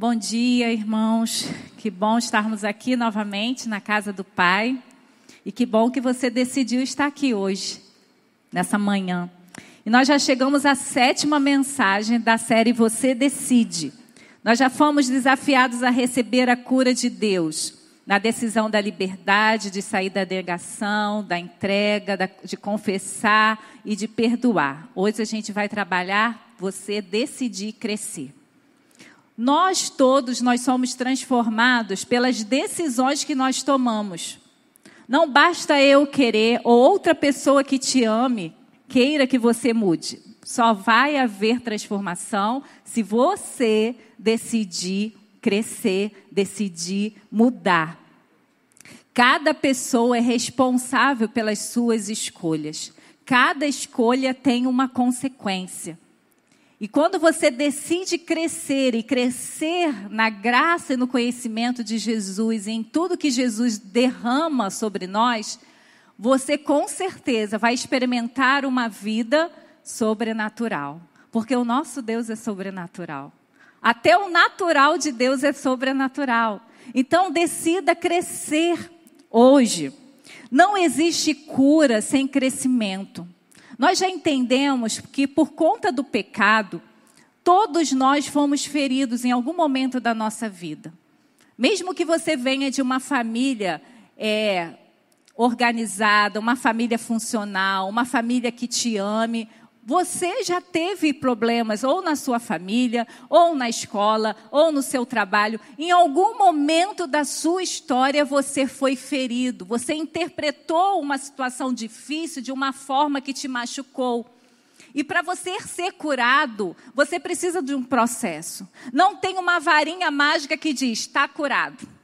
Bom dia, irmãos. Que bom estarmos aqui novamente na casa do Pai. E que bom que você decidiu estar aqui hoje, nessa manhã. E nós já chegamos à sétima mensagem da série Você Decide. Nós já fomos desafiados a receber a cura de Deus na decisão da liberdade, de sair da negação, da entrega, de confessar e de perdoar. Hoje a gente vai trabalhar você decidir crescer. Nós todos nós somos transformados pelas decisões que nós tomamos. Não basta eu querer ou outra pessoa que te ame queira que você mude. Só vai haver transformação se você decidir crescer, decidir mudar. Cada pessoa é responsável pelas suas escolhas. Cada escolha tem uma consequência. E quando você decide crescer e crescer na graça e no conhecimento de Jesus em tudo que Jesus derrama sobre nós, você com certeza vai experimentar uma vida sobrenatural. Porque o nosso Deus é sobrenatural. Até o natural de Deus é sobrenatural. Então decida crescer hoje. Não existe cura sem crescimento. Nós já entendemos que por conta do pecado, todos nós fomos feridos em algum momento da nossa vida. Mesmo que você venha de uma família é, organizada, uma família funcional, uma família que te ame, você já teve problemas ou na sua família, ou na escola, ou no seu trabalho. Em algum momento da sua história você foi ferido. Você interpretou uma situação difícil de uma forma que te machucou. E para você ser curado, você precisa de um processo. Não tem uma varinha mágica que diz: está curado.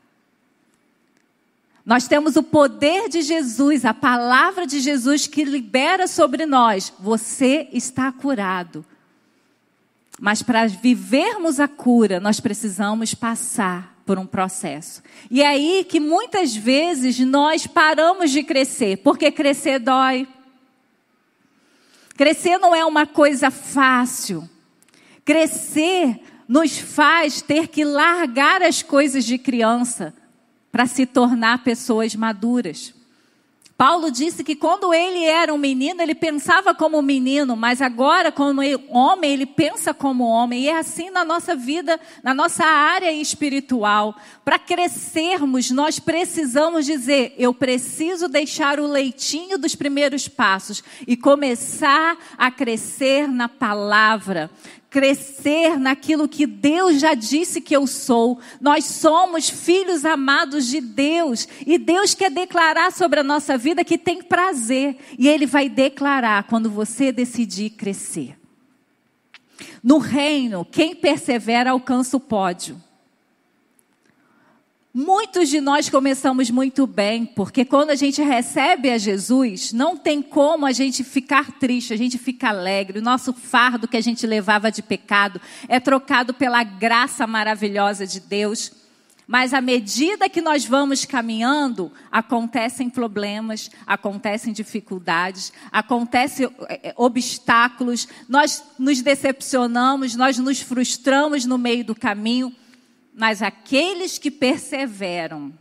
Nós temos o poder de Jesus, a palavra de Jesus que libera sobre nós. Você está curado. Mas para vivermos a cura, nós precisamos passar por um processo. E é aí que muitas vezes nós paramos de crescer, porque crescer dói. Crescer não é uma coisa fácil. Crescer nos faz ter que largar as coisas de criança para se tornar pessoas maduras. Paulo disse que quando ele era um menino, ele pensava como um menino, mas agora, como homem, ele pensa como homem. E é assim na nossa vida, na nossa área espiritual. Para crescermos, nós precisamos dizer: eu preciso deixar o leitinho dos primeiros passos e começar a crescer na palavra crescer naquilo que Deus já disse que eu sou. Nós somos filhos amados de Deus e Deus quer declarar sobre a nossa vida que tem prazer e Ele vai declarar quando você decidir crescer. No reino, quem persevera alcança o pódio. Muitos de nós começamos muito bem, porque quando a gente recebe a Jesus, não tem como a gente ficar triste, a gente fica alegre. O nosso fardo que a gente levava de pecado é trocado pela graça maravilhosa de Deus. Mas à medida que nós vamos caminhando, acontecem problemas, acontecem dificuldades, acontecem é, é, obstáculos, nós nos decepcionamos, nós nos frustramos no meio do caminho. Mas aqueles que perseveram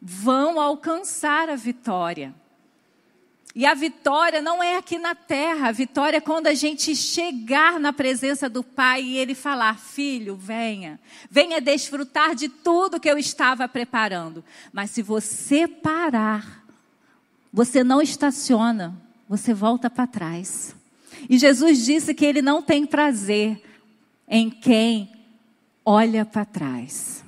vão alcançar a vitória. E a vitória não é aqui na terra, a vitória é quando a gente chegar na presença do Pai e Ele falar: Filho, venha, venha desfrutar de tudo que eu estava preparando. Mas se você parar, você não estaciona, você volta para trás. E Jesus disse que Ele não tem prazer em quem olha para trás.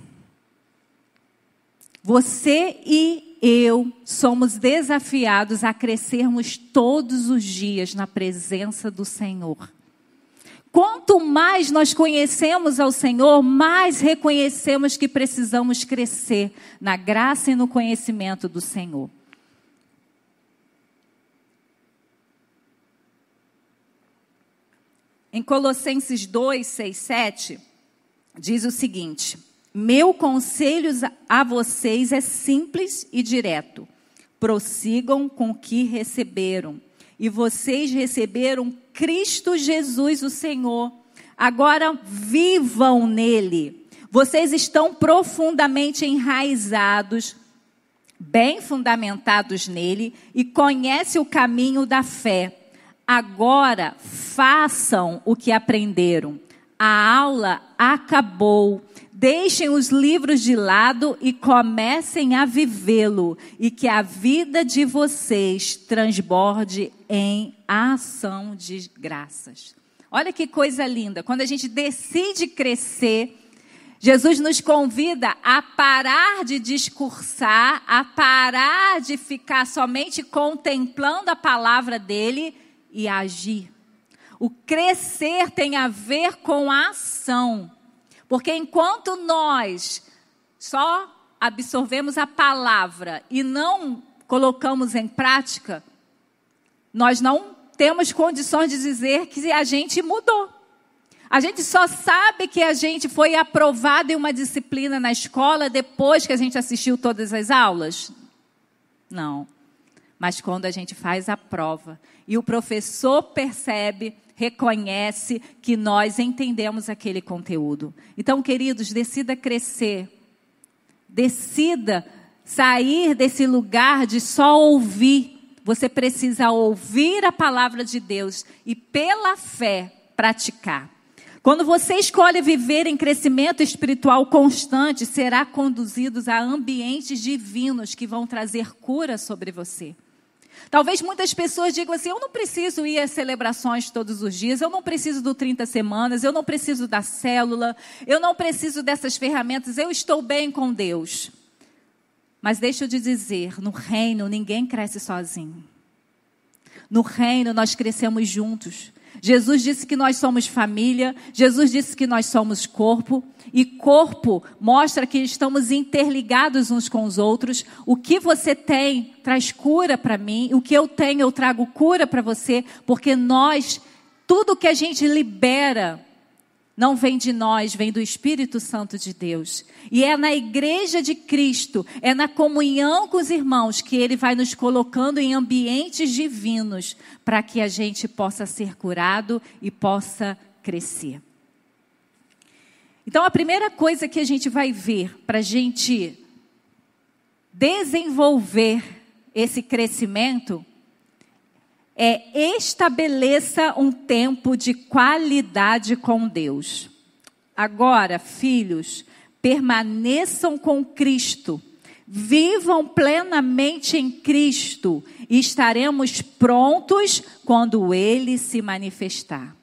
Você e eu somos desafiados a crescermos todos os dias na presença do Senhor. Quanto mais nós conhecemos ao Senhor, mais reconhecemos que precisamos crescer na graça e no conhecimento do Senhor. Em Colossenses 2, 6, 7, diz o seguinte: Meu conselho a vocês é simples e direto. Prossigam com o que receberam. E vocês receberam Cristo Jesus, o Senhor. Agora vivam nele. Vocês estão profundamente enraizados, bem fundamentados nele e conhecem o caminho da fé. Agora façam o que aprenderam. A aula acabou. Deixem os livros de lado e comecem a vivê-lo, e que a vida de vocês transborde em ação de graças. Olha que coisa linda. Quando a gente decide crescer, Jesus nos convida a parar de discursar, a parar de ficar somente contemplando a palavra dele e agir. O crescer tem a ver com a ação. Porque enquanto nós só absorvemos a palavra e não colocamos em prática, nós não temos condições de dizer que a gente mudou. A gente só sabe que a gente foi aprovado em uma disciplina na escola depois que a gente assistiu todas as aulas? Não. Mas quando a gente faz a prova e o professor percebe reconhece que nós entendemos aquele conteúdo. Então, queridos, decida crescer. Decida sair desse lugar de só ouvir. Você precisa ouvir a palavra de Deus e, pela fé, praticar. Quando você escolhe viver em crescimento espiritual constante, será conduzido a ambientes divinos que vão trazer cura sobre você. Talvez muitas pessoas digam assim: eu não preciso ir às celebrações todos os dias, eu não preciso do 30 semanas, eu não preciso da célula, eu não preciso dessas ferramentas, eu estou bem com Deus. Mas deixa eu te dizer: no reino ninguém cresce sozinho. No reino nós crescemos juntos. Jesus disse que nós somos família, Jesus disse que nós somos corpo, e corpo mostra que estamos interligados uns com os outros. O que você tem traz cura para mim, o que eu tenho eu trago cura para você, porque nós, tudo que a gente libera, não vem de nós, vem do Espírito Santo de Deus. E é na igreja de Cristo, é na comunhão com os irmãos que ele vai nos colocando em ambientes divinos para que a gente possa ser curado e possa crescer. Então, a primeira coisa que a gente vai ver para a gente desenvolver esse crescimento é estabeleça um tempo de qualidade com Deus. Agora, filhos, permaneçam com Cristo, vivam plenamente em Cristo e estaremos prontos quando ele se manifestar.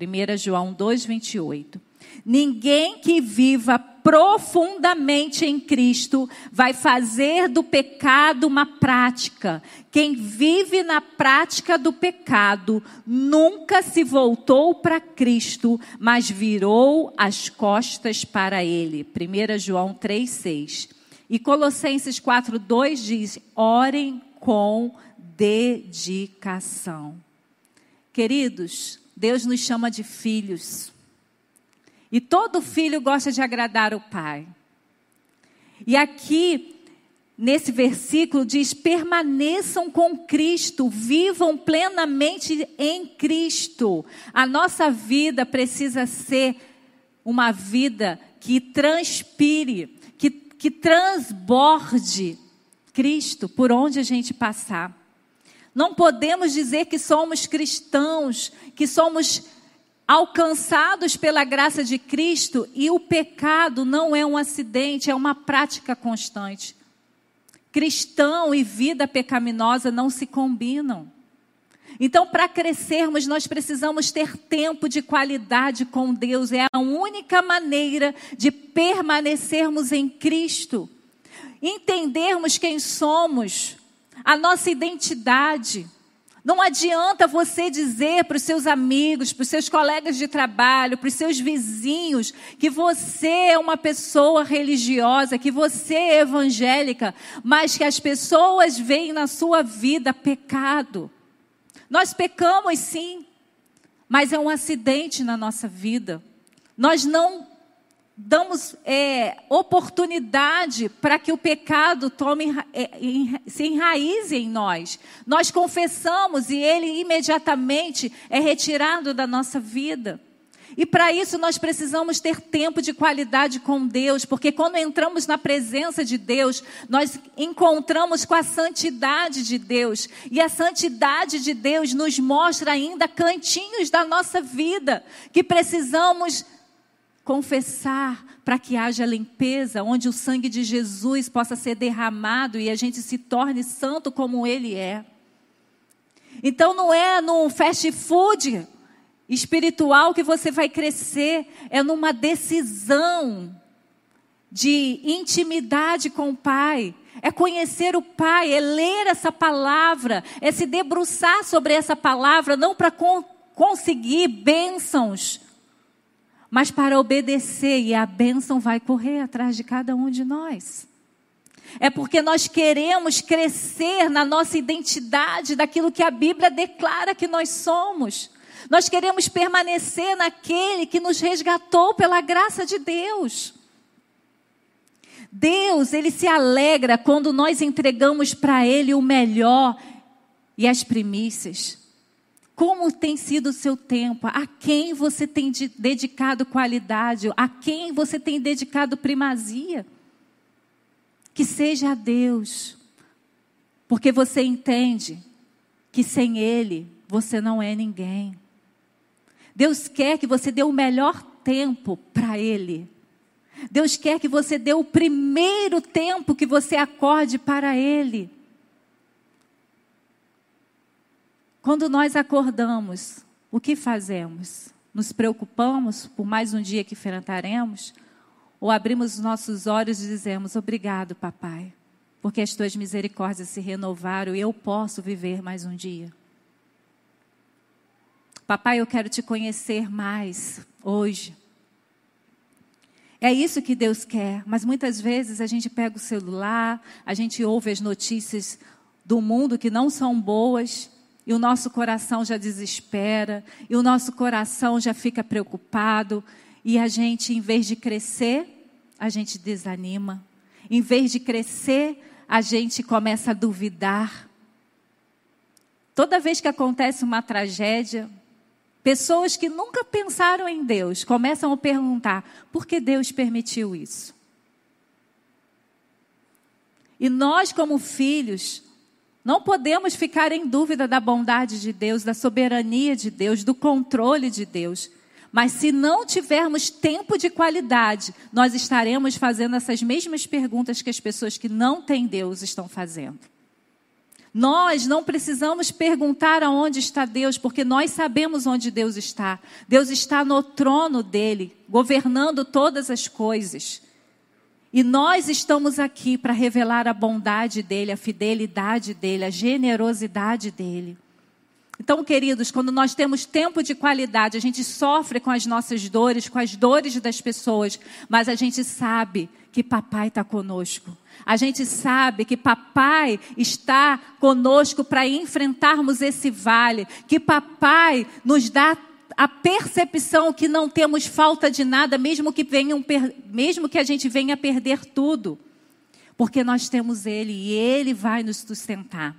1 João 2:28. Ninguém que viva profundamente em Cristo vai fazer do pecado uma prática. Quem vive na prática do pecado nunca se voltou para Cristo, mas virou as costas para ele. 1 João 3:6. E Colossenses 4:2 diz: "Orem com dedicação". Queridos, Deus nos chama de filhos. E todo filho gosta de agradar o pai. E aqui, nesse versículo, diz: permaneçam com Cristo, vivam plenamente em Cristo. A nossa vida precisa ser uma vida que transpire, que, que transborde Cristo por onde a gente passar. Não podemos dizer que somos cristãos, que somos alcançados pela graça de Cristo e o pecado não é um acidente, é uma prática constante. Cristão e vida pecaminosa não se combinam. Então, para crescermos, nós precisamos ter tempo de qualidade com Deus. É a única maneira de permanecermos em Cristo. Entendermos quem somos, a nossa identidade. Não adianta você dizer para os seus amigos, para os seus colegas de trabalho, para os seus vizinhos, que você é uma pessoa religiosa, que você é evangélica, mas que as pessoas veem na sua vida pecado. Nós pecamos sim, mas é um acidente na nossa vida. Nós não damos é, oportunidade para que o pecado tome, é, se enraize em nós. Nós confessamos e ele imediatamente é retirado da nossa vida. E para isso nós precisamos ter tempo de qualidade com Deus, porque quando entramos na presença de Deus, nós encontramos com a santidade de Deus. E a santidade de Deus nos mostra ainda cantinhos da nossa vida que precisamos confessar para que haja limpeza, onde o sangue de Jesus possa ser derramado e a gente se torne santo como ele é. Então não é num fast food espiritual que você vai crescer, é numa decisão de intimidade com o Pai. É conhecer o Pai, é ler essa palavra, é se debruçar sobre essa palavra, não para con conseguir bênçãos, mas para obedecer, e a bênção vai correr atrás de cada um de nós. É porque nós queremos crescer na nossa identidade, daquilo que a Bíblia declara que nós somos. Nós queremos permanecer naquele que nos resgatou pela graça de Deus. Deus, ele se alegra quando nós entregamos para ele o melhor e as primícias. Como tem sido o seu tempo? A quem você tem dedicado qualidade? A quem você tem dedicado primazia? Que seja a Deus, porque você entende que sem Ele você não é ninguém. Deus quer que você dê o melhor tempo para Ele. Deus quer que você dê o primeiro tempo que você acorde para Ele. Quando nós acordamos, o que fazemos? Nos preocupamos por mais um dia que enfrentaremos? Ou abrimos os nossos olhos e dizemos: Obrigado, papai, porque as tuas misericórdias se renovaram e eu posso viver mais um dia? Papai, eu quero te conhecer mais hoje. É isso que Deus quer, mas muitas vezes a gente pega o celular, a gente ouve as notícias do mundo que não são boas, e o nosso coração já desespera, e o nosso coração já fica preocupado, e a gente, em vez de crescer, a gente desanima. Em vez de crescer, a gente começa a duvidar. Toda vez que acontece uma tragédia, pessoas que nunca pensaram em Deus começam a perguntar: por que Deus permitiu isso? E nós, como filhos, não podemos ficar em dúvida da bondade de Deus, da soberania de Deus, do controle de Deus. Mas se não tivermos tempo de qualidade, nós estaremos fazendo essas mesmas perguntas que as pessoas que não têm Deus estão fazendo. Nós não precisamos perguntar aonde está Deus, porque nós sabemos onde Deus está. Deus está no trono dele, governando todas as coisas. E nós estamos aqui para revelar a bondade dele, a fidelidade dele, a generosidade dele. Então, queridos, quando nós temos tempo de qualidade, a gente sofre com as nossas dores, com as dores das pessoas, mas a gente sabe que papai está conosco. A gente sabe que papai está conosco para enfrentarmos esse vale, que papai nos dá a percepção que não temos falta de nada, mesmo que, venham, mesmo que a gente venha perder tudo, porque nós temos Ele e Ele vai nos sustentar.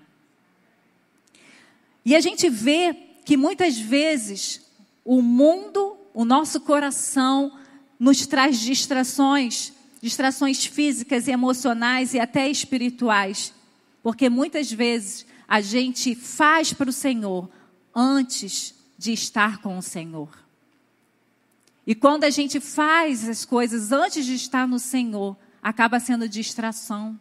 E a gente vê que muitas vezes o mundo, o nosso coração, nos traz distrações, distrações físicas emocionais e até espirituais. Porque muitas vezes a gente faz para o Senhor antes de estar com o Senhor. E quando a gente faz as coisas antes de estar no Senhor, acaba sendo distração.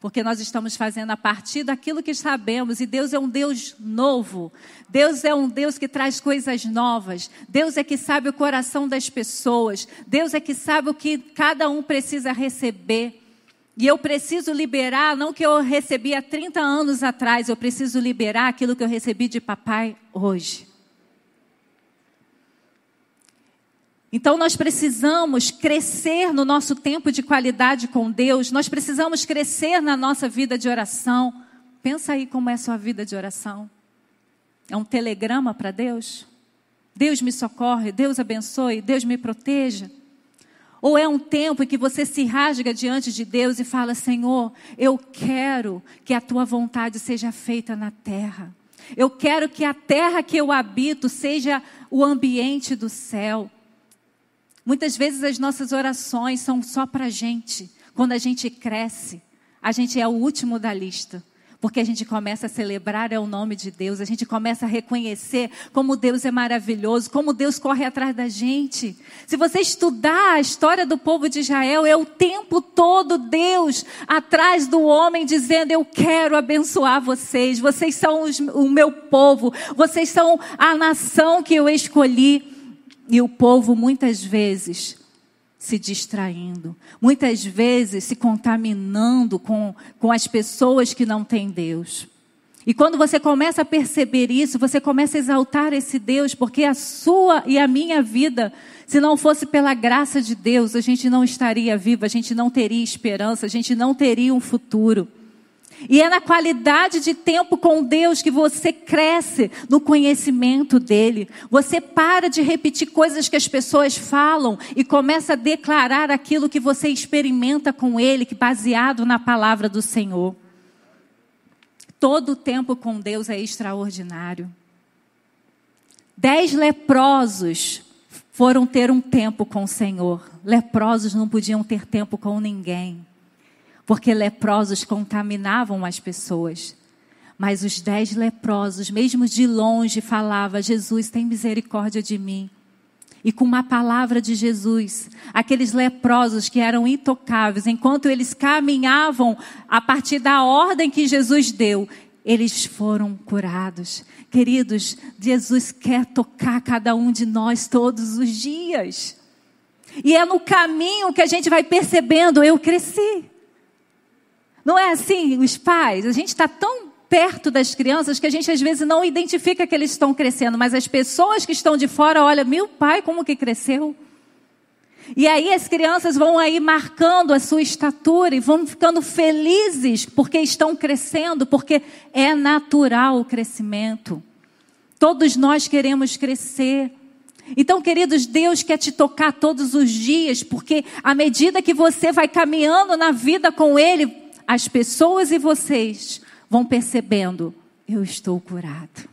Porque nós estamos fazendo a partir daquilo que sabemos, e Deus é um Deus novo. Deus é um Deus que traz coisas novas. Deus é que sabe o coração das pessoas. Deus é que sabe o que cada um precisa receber. E eu preciso liberar, não que eu recebi há 30 anos atrás, eu preciso liberar aquilo que eu recebi de papai hoje. Então nós precisamos crescer no nosso tempo de qualidade com Deus, nós precisamos crescer na nossa vida de oração. Pensa aí como é a sua vida de oração. É um telegrama para Deus? Deus me socorre, Deus abençoe, Deus me proteja. Ou é um tempo em que você se rasga diante de Deus e fala: Senhor, eu quero que a tua vontade seja feita na terra. Eu quero que a terra que eu habito seja o ambiente do céu. Muitas vezes as nossas orações são só para a gente. Quando a gente cresce, a gente é o último da lista. Porque a gente começa a celebrar é o nome de Deus, a gente começa a reconhecer como Deus é maravilhoso, como Deus corre atrás da gente. Se você estudar a história do povo de Israel, é o tempo todo Deus atrás do homem dizendo: Eu quero abençoar vocês, vocês são os, o meu povo, vocês são a nação que eu escolhi. E o povo muitas vezes se distraindo, muitas vezes se contaminando com, com as pessoas que não têm Deus. E quando você começa a perceber isso, você começa a exaltar esse Deus, porque a sua e a minha vida, se não fosse pela graça de Deus, a gente não estaria vivo, a gente não teria esperança, a gente não teria um futuro. E é na qualidade de tempo com Deus que você cresce no conhecimento dele. Você para de repetir coisas que as pessoas falam e começa a declarar aquilo que você experimenta com ele, que baseado na palavra do Senhor. Todo o tempo com Deus é extraordinário. Dez leprosos foram ter um tempo com o Senhor. Leprosos não podiam ter tempo com ninguém porque leprosos contaminavam as pessoas. Mas os dez leprosos, mesmo de longe, falavam: Jesus, tem misericórdia de mim. E com uma palavra de Jesus, aqueles leprosos que eram intocáveis, enquanto eles caminhavam a partir da ordem que Jesus deu, eles foram curados. Queridos, Jesus quer tocar cada um de nós todos os dias. E é no caminho que a gente vai percebendo: eu cresci. Não é assim, os pais, a gente está tão perto das crianças que a gente às vezes não identifica que eles estão crescendo, mas as pessoas que estão de fora olham, meu pai, como que cresceu? E aí as crianças vão aí marcando a sua estatura e vão ficando felizes porque estão crescendo, porque é natural o crescimento. Todos nós queremos crescer. Então, queridos, Deus quer te tocar todos os dias, porque à medida que você vai caminhando na vida com Ele, as pessoas e vocês vão percebendo: eu estou curado.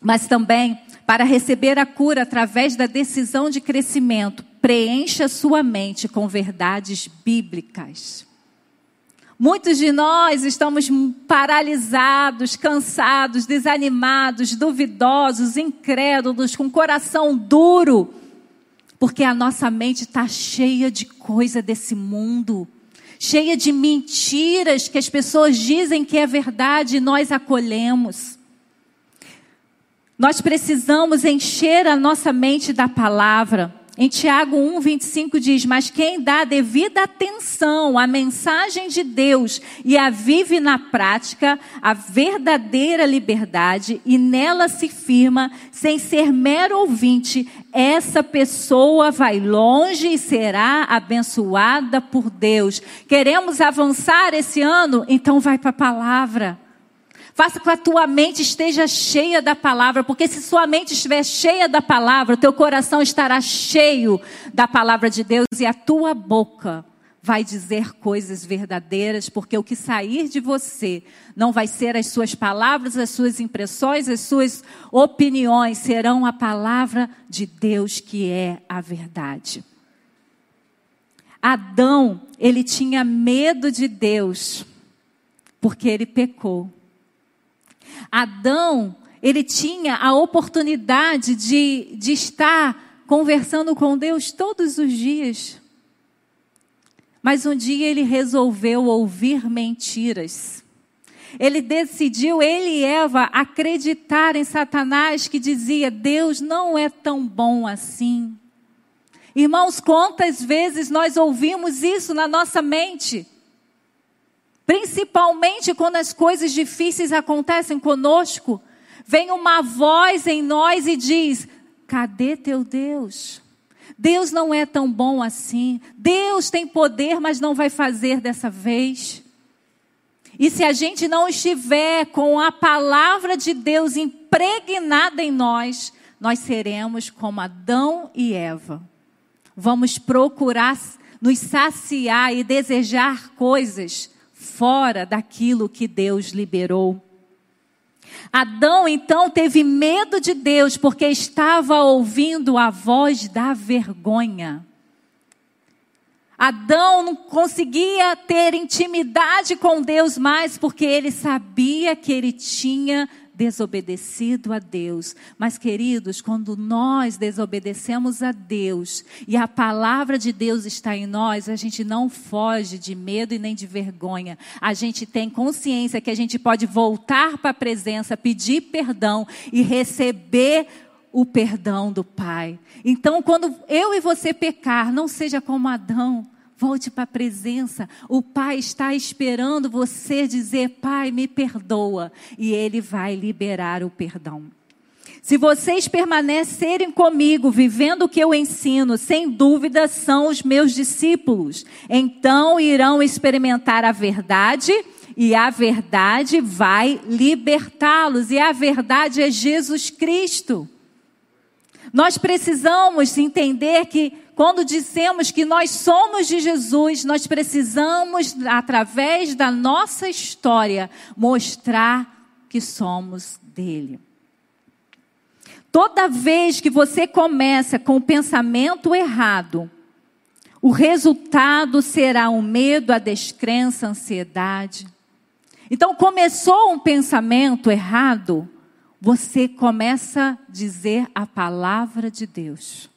Mas também, para receber a cura através da decisão de crescimento, preencha sua mente com verdades bíblicas. Muitos de nós estamos paralisados, cansados, desanimados, duvidosos, incrédulos, com coração duro, porque a nossa mente está cheia de coisa desse mundo cheia de mentiras que as pessoas dizem que é verdade e nós acolhemos. Nós precisamos encher a nossa mente da palavra. Em Tiago 1, 25 diz: Mas quem dá devida atenção à mensagem de Deus e a vive na prática, a verdadeira liberdade e nela se firma, sem ser mero ouvinte, essa pessoa vai longe e será abençoada por Deus. Queremos avançar esse ano? Então vai para a palavra. Faça com que a tua mente esteja cheia da palavra, porque se sua mente estiver cheia da palavra, o teu coração estará cheio da palavra de Deus e a tua boca vai dizer coisas verdadeiras, porque o que sair de você não vai ser as suas palavras, as suas impressões, as suas opiniões, serão a palavra de Deus que é a verdade. Adão, ele tinha medo de Deus, porque ele pecou. Adão, ele tinha a oportunidade de, de estar conversando com Deus todos os dias. Mas um dia ele resolveu ouvir mentiras. Ele decidiu, ele e Eva, acreditar em Satanás que dizia: Deus não é tão bom assim. Irmãos, quantas vezes nós ouvimos isso na nossa mente? Principalmente quando as coisas difíceis acontecem conosco, vem uma voz em nós e diz: cadê teu Deus? Deus não é tão bom assim. Deus tem poder, mas não vai fazer dessa vez. E se a gente não estiver com a palavra de Deus impregnada em nós, nós seremos como Adão e Eva. Vamos procurar nos saciar e desejar coisas fora daquilo que Deus liberou. Adão então teve medo de Deus porque estava ouvindo a voz da vergonha. Adão não conseguia ter intimidade com Deus mais porque ele sabia que ele tinha desobedecido a Deus. Mas, queridos, quando nós desobedecemos a Deus e a palavra de Deus está em nós, a gente não foge de medo e nem de vergonha. A gente tem consciência que a gente pode voltar para a presença, pedir perdão e receber o perdão do Pai. Então, quando eu e você pecar, não seja como Adão. Volte para a presença. O Pai está esperando você dizer: Pai, me perdoa. E Ele vai liberar o perdão. Se vocês permanecerem comigo, vivendo o que eu ensino, sem dúvida são os meus discípulos. Então irão experimentar a verdade e a verdade vai libertá-los. E a verdade é Jesus Cristo. Nós precisamos entender que quando dissemos que nós somos de Jesus, nós precisamos, através da nossa história, mostrar que somos dele. Toda vez que você começa com o pensamento errado, o resultado será o medo, a descrença, a ansiedade. Então, começou um pensamento errado, você começa a dizer a palavra de Deus.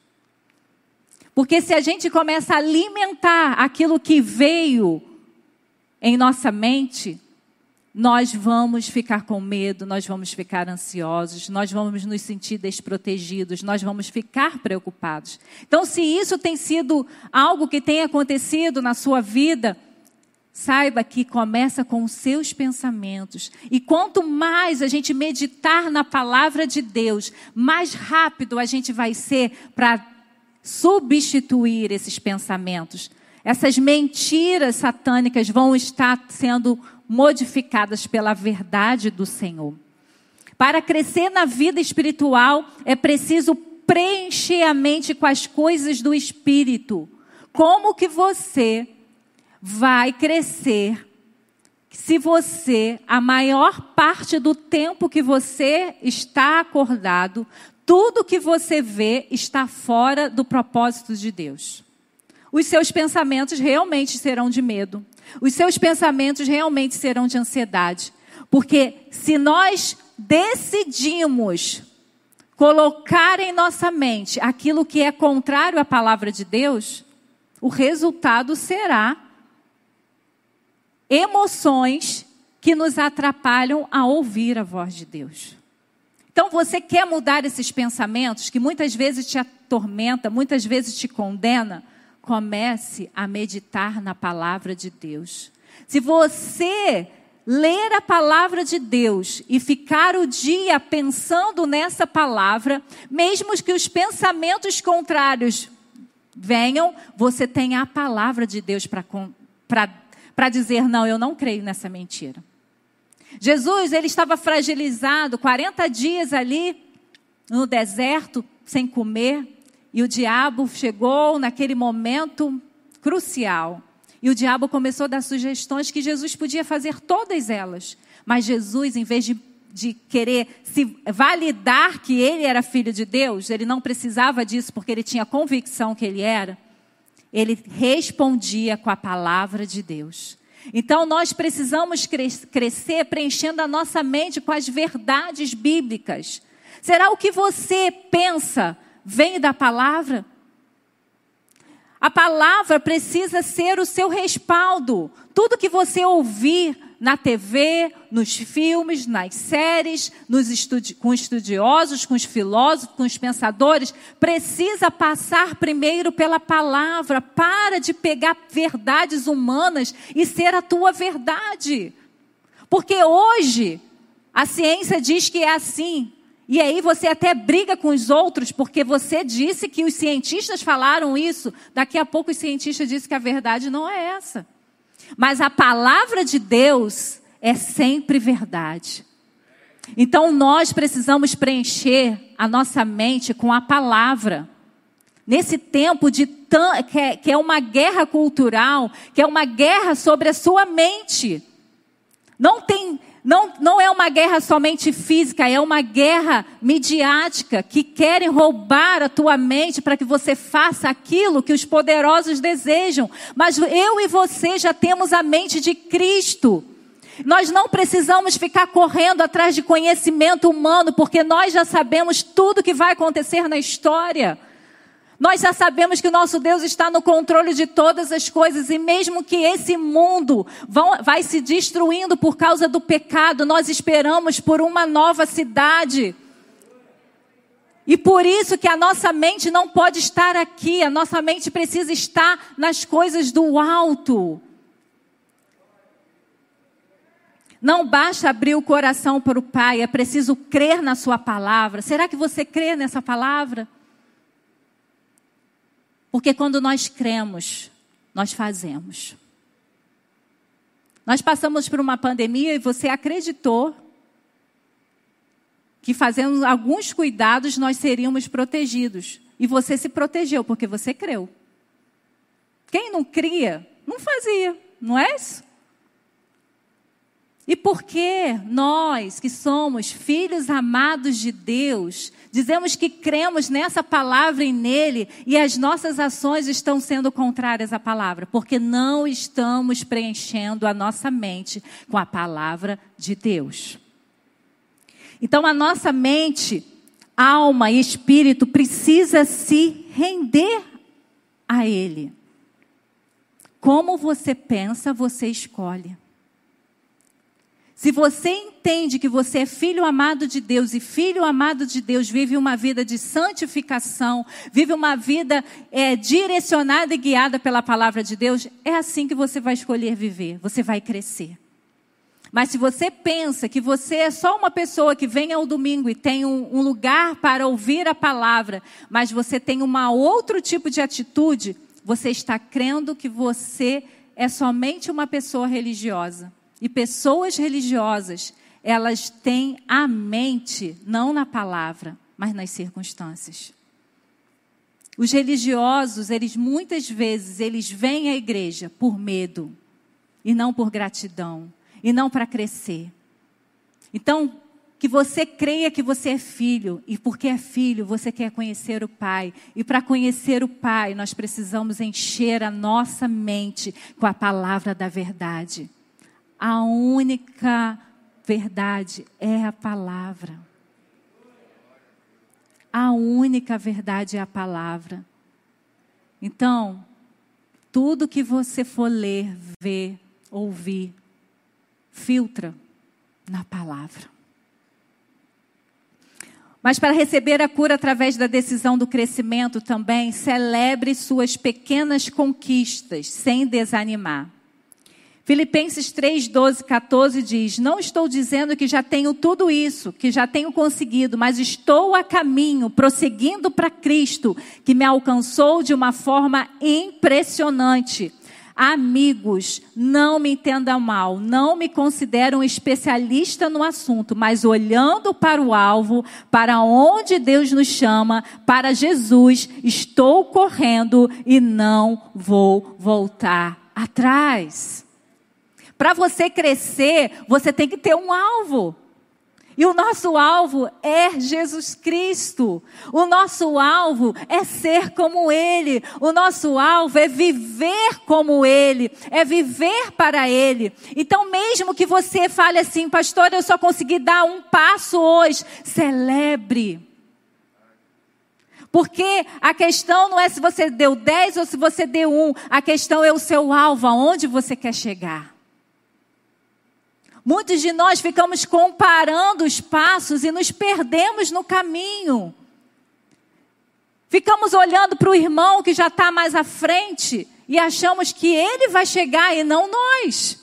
Porque se a gente começa a alimentar aquilo que veio em nossa mente, nós vamos ficar com medo, nós vamos ficar ansiosos, nós vamos nos sentir desprotegidos, nós vamos ficar preocupados. Então, se isso tem sido algo que tem acontecido na sua vida, saiba que começa com os seus pensamentos. E quanto mais a gente meditar na palavra de Deus, mais rápido a gente vai ser para substituir esses pensamentos. Essas mentiras satânicas vão estar sendo modificadas pela verdade do Senhor. Para crescer na vida espiritual, é preciso preencher a mente com as coisas do Espírito. Como que você vai crescer se você, a maior parte do tempo que você está acordado, tudo que você vê está fora do propósito de Deus. Os seus pensamentos realmente serão de medo. Os seus pensamentos realmente serão de ansiedade. Porque se nós decidimos colocar em nossa mente aquilo que é contrário à palavra de Deus, o resultado será emoções que nos atrapalham a ouvir a voz de Deus. Então você quer mudar esses pensamentos que muitas vezes te atormenta, muitas vezes te condena? Comece a meditar na palavra de Deus. Se você ler a palavra de Deus e ficar o dia pensando nessa palavra, mesmo que os pensamentos contrários venham, você tem a palavra de Deus para dizer: não, eu não creio nessa mentira. Jesus, ele estava fragilizado, 40 dias ali no deserto, sem comer, e o diabo chegou naquele momento crucial. E o diabo começou a dar sugestões que Jesus podia fazer todas elas. Mas Jesus, em vez de, de querer se validar que ele era filho de Deus, ele não precisava disso porque ele tinha convicção que ele era. Ele respondia com a palavra de Deus. Então nós precisamos crescer preenchendo a nossa mente com as verdades bíblicas. Será o que você pensa vem da palavra? A palavra precisa ser o seu respaldo. Tudo que você ouvir na TV, nos filmes, nas séries, nos estudi com estudiosos, com os filósofos, com os pensadores, precisa passar primeiro pela palavra. Para de pegar verdades humanas e ser a tua verdade. Porque hoje a ciência diz que é assim. E aí você até briga com os outros porque você disse que os cientistas falaram isso. Daqui a pouco os cientistas dizem que a verdade não é essa. Mas a palavra de Deus é sempre verdade. Então nós precisamos preencher a nossa mente com a palavra. Nesse tempo de que é, que é uma guerra cultural, que é uma guerra sobre a sua mente. Não tem Não, não é uma guerra somente física, é uma guerra midiática que querem roubar a tua mente para que você faça aquilo que os poderosos desejam. Mas eu e você já temos a mente de Cristo. Nós não precisamos ficar correndo atrás de conhecimento humano, porque nós já sabemos tudo que vai acontecer na história. Nós já sabemos que o nosso Deus está no controle de todas as coisas e mesmo que esse mundo vão, vai se destruindo por causa do pecado, nós esperamos por uma nova cidade. E por isso que a nossa mente não pode estar aqui, a nossa mente precisa estar nas coisas do alto. Não basta abrir o coração para o Pai, é preciso crer na Sua palavra. Será que você crê nessa palavra? Porque quando nós cremos, nós fazemos. Nós passamos por uma pandemia e você acreditou que fazendo alguns cuidados nós seríamos protegidos. E você se protegeu porque você creu. Quem não cria, não fazia, não é isso? E por que nós, que somos filhos amados de Deus, dizemos que cremos nessa palavra e nele e as nossas ações estão sendo contrárias à palavra? Porque não estamos preenchendo a nossa mente com a palavra de Deus. Então a nossa mente, alma e espírito precisa se render a ele. Como você pensa, você escolhe. Se você entende que você é filho amado de Deus e filho amado de Deus vive uma vida de santificação, vive uma vida é, direcionada e guiada pela palavra de Deus, é assim que você vai escolher viver, você vai crescer. Mas se você pensa que você é só uma pessoa que vem ao domingo e tem um, um lugar para ouvir a palavra, mas você tem uma outro tipo de atitude, você está crendo que você é somente uma pessoa religiosa. E pessoas religiosas, elas têm a mente não na palavra, mas nas circunstâncias. Os religiosos, eles muitas vezes, eles vêm à igreja por medo e não por gratidão e não para crescer. Então, que você creia que você é filho, e porque é filho, você quer conhecer o Pai. E para conhecer o Pai, nós precisamos encher a nossa mente com a palavra da verdade. A única verdade é a palavra. A única verdade é a palavra. Então, tudo que você for ler, ver, ouvir, filtra na palavra. Mas para receber a cura através da decisão do crescimento também, celebre suas pequenas conquistas sem desanimar. Filipenses 3, 12, 14 diz: Não estou dizendo que já tenho tudo isso, que já tenho conseguido, mas estou a caminho, prosseguindo para Cristo, que me alcançou de uma forma impressionante. Amigos, não me entendam mal, não me considero um especialista no assunto, mas olhando para o alvo, para onde Deus nos chama, para Jesus, estou correndo e não vou voltar atrás. Para você crescer, você tem que ter um alvo. E o nosso alvo é Jesus Cristo. O nosso alvo é ser como Ele. O nosso alvo é viver como Ele. É viver para Ele. Então, mesmo que você fale assim, pastor, eu só consegui dar um passo hoje, celebre. Porque a questão não é se você deu 10 ou se você deu um. A questão é o seu alvo, aonde você quer chegar. Muitos de nós ficamos comparando os passos e nos perdemos no caminho. Ficamos olhando para o irmão que já está mais à frente e achamos que ele vai chegar e não nós.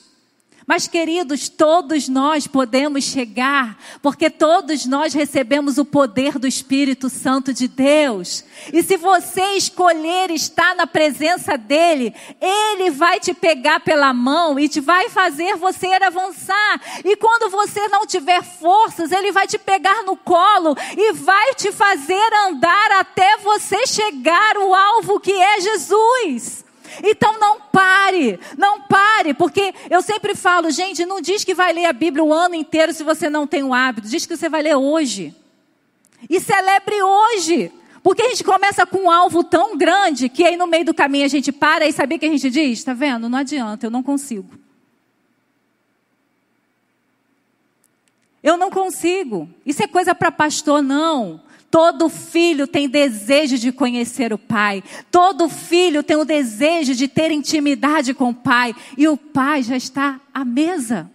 Mas, queridos, todos nós podemos chegar, porque todos nós recebemos o poder do Espírito Santo de Deus. E se você escolher estar na presença dEle, Ele vai te pegar pela mão e te vai fazer você avançar. E quando você não tiver forças, Ele vai te pegar no colo e vai te fazer andar até você chegar ao alvo que é Jesus. Então não pare, não pare, porque eu sempre falo, gente, não diz que vai ler a Bíblia o ano inteiro se você não tem o hábito, diz que você vai ler hoje. E celebre hoje. Porque a gente começa com um alvo tão grande que aí no meio do caminho a gente para e sabe o que a gente diz? Está vendo? Não adianta, eu não consigo. Eu não consigo. Isso é coisa para pastor, não. Todo filho tem desejo de conhecer o pai. Todo filho tem o desejo de ter intimidade com o pai. E o pai já está à mesa.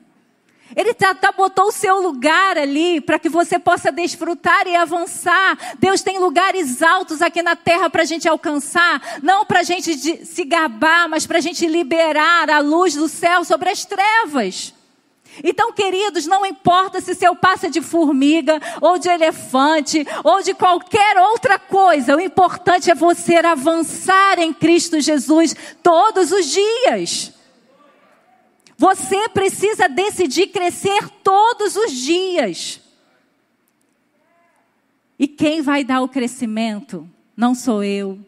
Ele tá, botou o seu lugar ali para que você possa desfrutar e avançar. Deus tem lugares altos aqui na terra para a gente alcançar, não para a gente se gabar, mas para a gente liberar a luz do céu sobre as trevas. Então, queridos, não importa se seu passo é de formiga, ou de elefante, ou de qualquer outra coisa, o importante é você avançar em Cristo Jesus todos os dias. Você precisa decidir crescer todos os dias. E quem vai dar o crescimento não sou eu,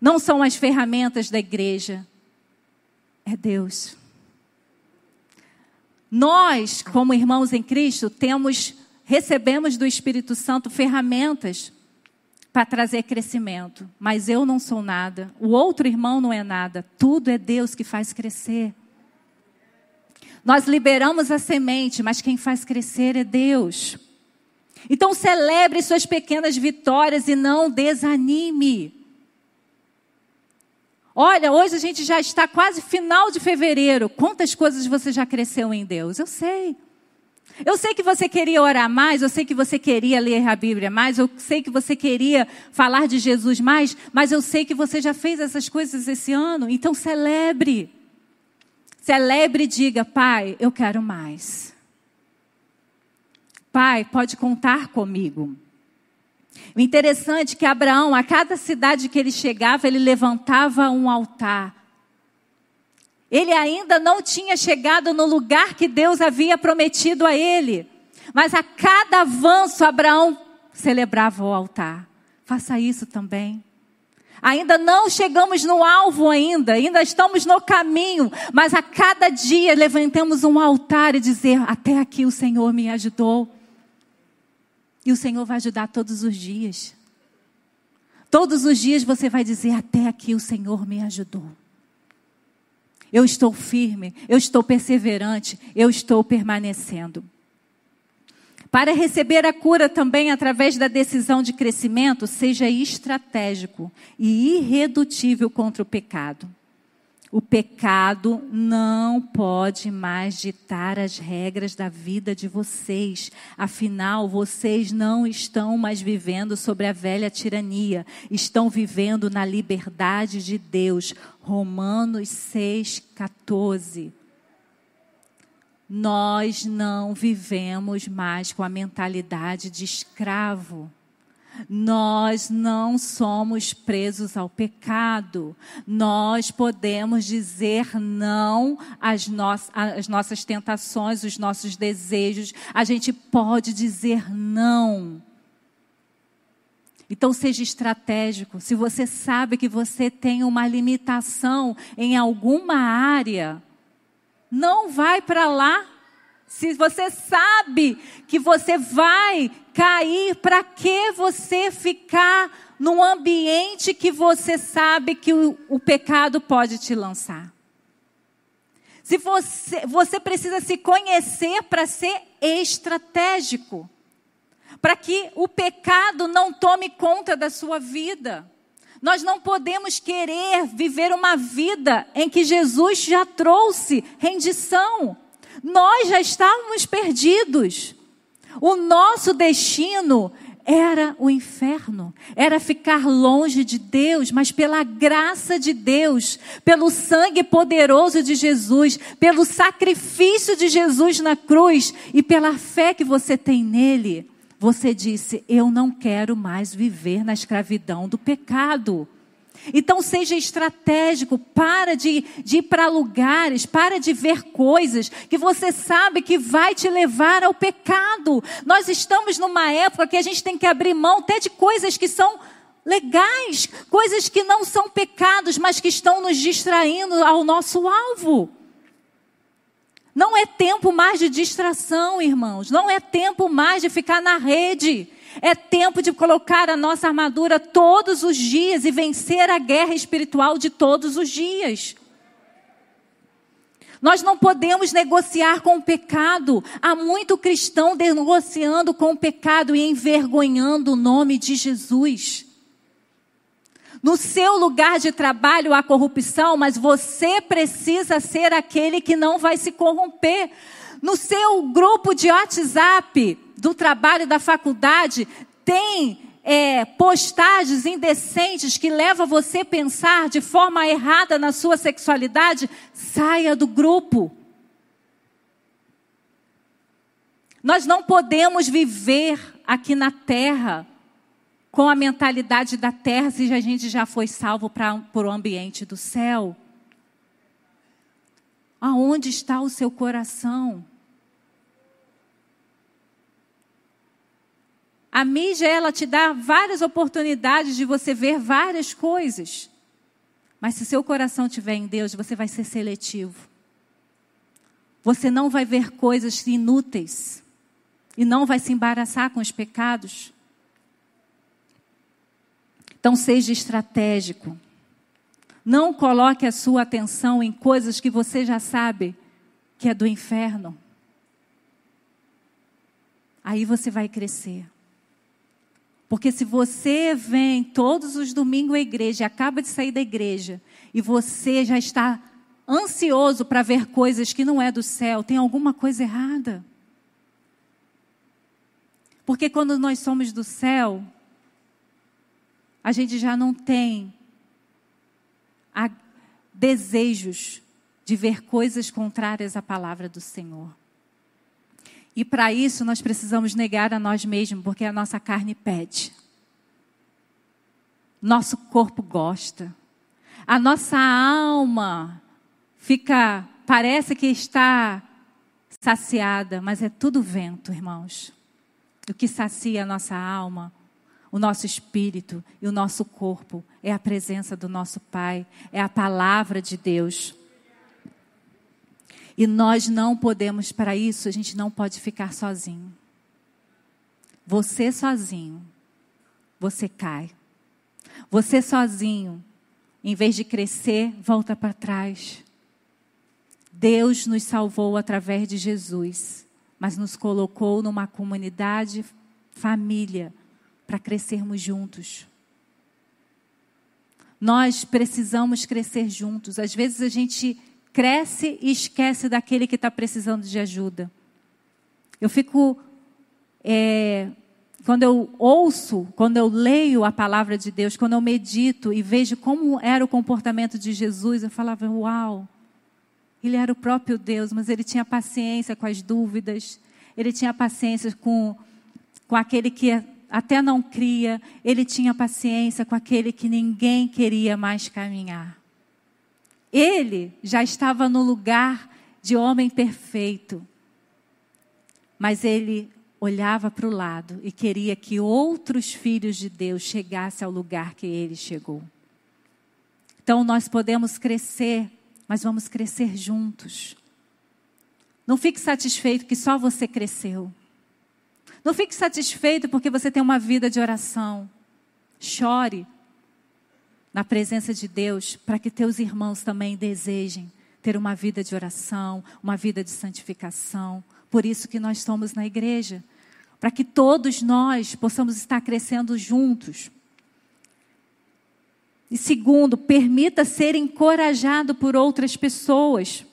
não são as ferramentas da igreja, é Deus. Nós, como irmãos em Cristo, temos, recebemos do Espírito Santo ferramentas para trazer crescimento, mas eu não sou nada, o outro irmão não é nada, tudo é Deus que faz crescer. Nós liberamos a semente, mas quem faz crescer é Deus. Então celebre suas pequenas vitórias e não desanime. Olha, hoje a gente já está quase final de fevereiro. Quantas coisas você já cresceu em Deus? Eu sei. Eu sei que você queria orar mais, eu sei que você queria ler a Bíblia mais, eu sei que você queria falar de Jesus mais, mas eu sei que você já fez essas coisas esse ano, então celebre. Celebre e diga: Pai, eu quero mais. Pai, pode contar comigo. O interessante é que Abraão, a cada cidade que ele chegava, ele levantava um altar. Ele ainda não tinha chegado no lugar que Deus havia prometido a ele. Mas a cada avanço, Abraão celebrava o altar. Faça isso também. Ainda não chegamos no alvo ainda, ainda estamos no caminho, mas a cada dia levantemos um altar e dizer: até aqui o Senhor me ajudou. E o Senhor vai ajudar todos os dias. Todos os dias você vai dizer: até aqui o Senhor me ajudou. Eu estou firme, eu estou perseverante, eu estou permanecendo. Para receber a cura também através da decisão de crescimento, seja estratégico e irredutível contra o pecado. O pecado não pode mais ditar as regras da vida de vocês. Afinal, vocês não estão mais vivendo sobre a velha tirania, estão vivendo na liberdade de Deus. Romanos 6, 14 nós não vivemos mais com a mentalidade de escravo. Nós não somos presos ao pecado. Nós podemos dizer não às, no às, nossas tentações, os nossos desejos. A gente pode dizer não. Então seja estratégico. Se você sabe que você tem uma limitação em alguma área, não vai para lá. Se você sabe que você vai cair, para que você ficar num ambiente que você sabe que o, o pecado pode te lançar? Se você, você precisa se conhecer para ser estratégico, para que o pecado não tome conta da sua vida. Nós não podemos querer viver uma vida em que Jesus já trouxe rendição. Nós já estávamos perdidos. O nosso destino era o inferno, era ficar longe de Deus, mas pela graça de Deus, pelo sangue poderoso de Jesus, pelo sacrifício de Jesus na cruz e pela fé que você tem nele, você disse: Eu não quero mais viver na escravidão do pecado. Então seja estratégico, para de, de ir para lugares, para de ver coisas que você sabe que vai te levar ao pecado. Nós estamos numa época que a gente tem que abrir mão até de coisas que são legais, coisas que não são pecados, mas que estão nos distraindo ao nosso alvo. Não é tempo mais de distração, irmãos. Não é tempo mais de ficar na rede. É tempo de colocar a nossa armadura todos os dias e vencer a guerra espiritual de todos os dias. Nós não podemos negociar com o pecado. Há muito cristão negociando com o pecado e envergonhando o nome de Jesus. No seu lugar de trabalho há corrupção, mas você precisa ser aquele que não vai se corromper. No seu grupo de WhatsApp, do trabalho da faculdade, tem é, postagens indecentes que levam você a pensar de forma errada na sua sexualidade, saia do grupo. Nós não podemos viver aqui na terra com a mentalidade da terra se a gente já foi salvo para o ambiente do céu? Aonde está o seu coração? A mídia, ela te dá várias oportunidades de você ver várias coisas. Mas se seu coração estiver em Deus, você vai ser seletivo. Você não vai ver coisas inúteis. E não vai se embaraçar com os pecados. Então seja estratégico. Não coloque a sua atenção em coisas que você já sabe que é do inferno. Aí você vai crescer. Porque se você vem todos os domingos à igreja, acaba de sair da igreja, e você já está ansioso para ver coisas que não é do céu, tem alguma coisa errada. Porque quando nós somos do céu, a gente já não tem desejos de ver coisas contrárias à palavra do Senhor. E para isso nós precisamos negar a nós mesmos, porque a nossa carne pede. Nosso corpo gosta. A nossa alma fica, parece que está saciada, mas é tudo vento, irmãos. O que sacia a nossa alma o nosso espírito e o nosso corpo é a presença do nosso Pai, é a palavra de Deus. E nós não podemos, para isso, a gente não pode ficar sozinho. Você sozinho, você cai. Você sozinho, em vez de crescer, volta para trás. Deus nos salvou através de Jesus, mas nos colocou numa comunidade, família, para crescermos juntos. Nós precisamos crescer juntos. Às vezes a gente cresce e esquece daquele que está precisando de ajuda. Eu fico. É, quando eu ouço, quando eu leio a palavra de Deus, quando eu medito e vejo como era o comportamento de Jesus, eu falava: Uau! Ele era o próprio Deus, mas ele tinha paciência com as dúvidas, ele tinha paciência com, com aquele que até não cria, ele tinha paciência com aquele que ninguém queria mais caminhar. Ele já estava no lugar de homem perfeito, mas ele olhava para o lado e queria que outros filhos de Deus chegassem ao lugar que ele chegou. Então nós podemos crescer, mas vamos crescer juntos. Não fique satisfeito que só você cresceu. Não fique satisfeito porque você tem uma vida de oração. Chore na presença de Deus para que teus irmãos também desejem ter uma vida de oração, uma vida de santificação. Por isso que nós estamos na igreja, para que todos nós possamos estar crescendo juntos. E segundo, permita ser encorajado por outras pessoas.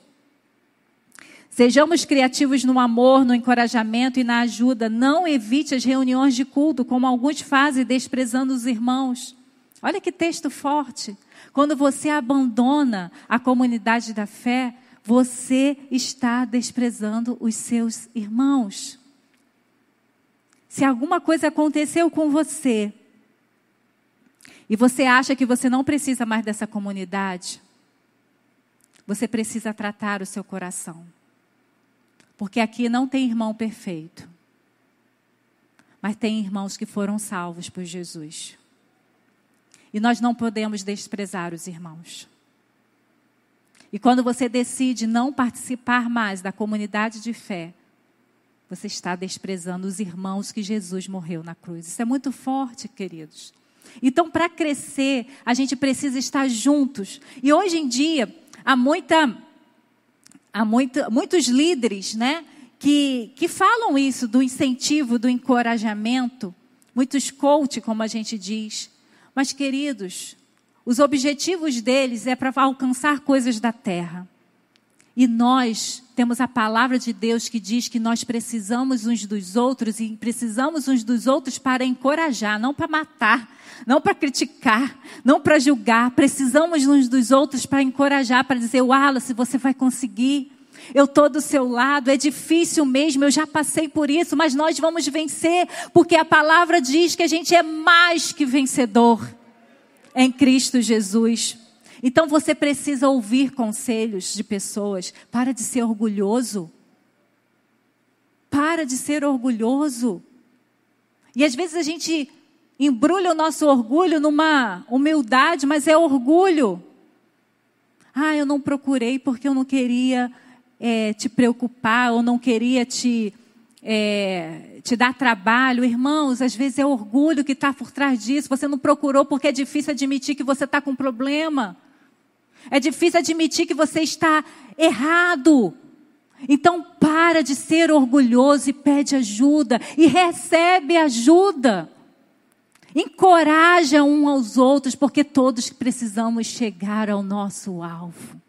Sejamos criativos no amor, no encorajamento e na ajuda. Não evite as reuniões de culto, como alguns fazem, desprezando os irmãos. Olha que texto forte. Quando você abandona a comunidade da fé, você está desprezando os seus irmãos. Se alguma coisa aconteceu com você e você acha que você não precisa mais dessa comunidade, você precisa tratar o seu coração. Porque aqui não tem irmão perfeito. Mas tem irmãos que foram salvos por Jesus. E nós não podemos desprezar os irmãos. E quando você decide não participar mais da comunidade de fé, você está desprezando os irmãos que Jesus morreu na cruz. Isso é muito forte, queridos. Então, para crescer, a gente precisa estar juntos. E hoje em dia, há, muita, há muita, muitos líderes né, que, que falam isso, do incentivo, do encorajamento. Muitos coach, como a gente diz. Mas, queridos, os objetivos deles é para alcançar coisas da terra. E nós temos a palavra de Deus que diz que nós precisamos uns dos outros e precisamos uns dos outros para encorajar, não para matar, não para criticar, não para julgar. Precisamos uns dos outros para encorajar, para dizer: Wallace, você vai conseguir. Eu estou do seu lado, é difícil mesmo, eu já passei por isso, mas nós vamos vencer, porque a palavra diz que a gente é mais que vencedor em Cristo Jesus. Então você precisa ouvir conselhos de pessoas. Para de ser orgulhoso. Para de ser orgulhoso. E às vezes a gente embrulha o nosso orgulho numa humildade, mas é orgulho. Ah, eu não procurei porque eu não queria é, te preocupar, ou não queria te é, te dar trabalho. Irmãos, às vezes é orgulho que está por trás disso. Você não procurou porque é difícil admitir que você está com problema. É difícil admitir que você está errado. Então para de ser orgulhoso e pede ajuda e recebe ajuda. Encoraja um aos outros, porque todos precisamos chegar ao nosso alvo.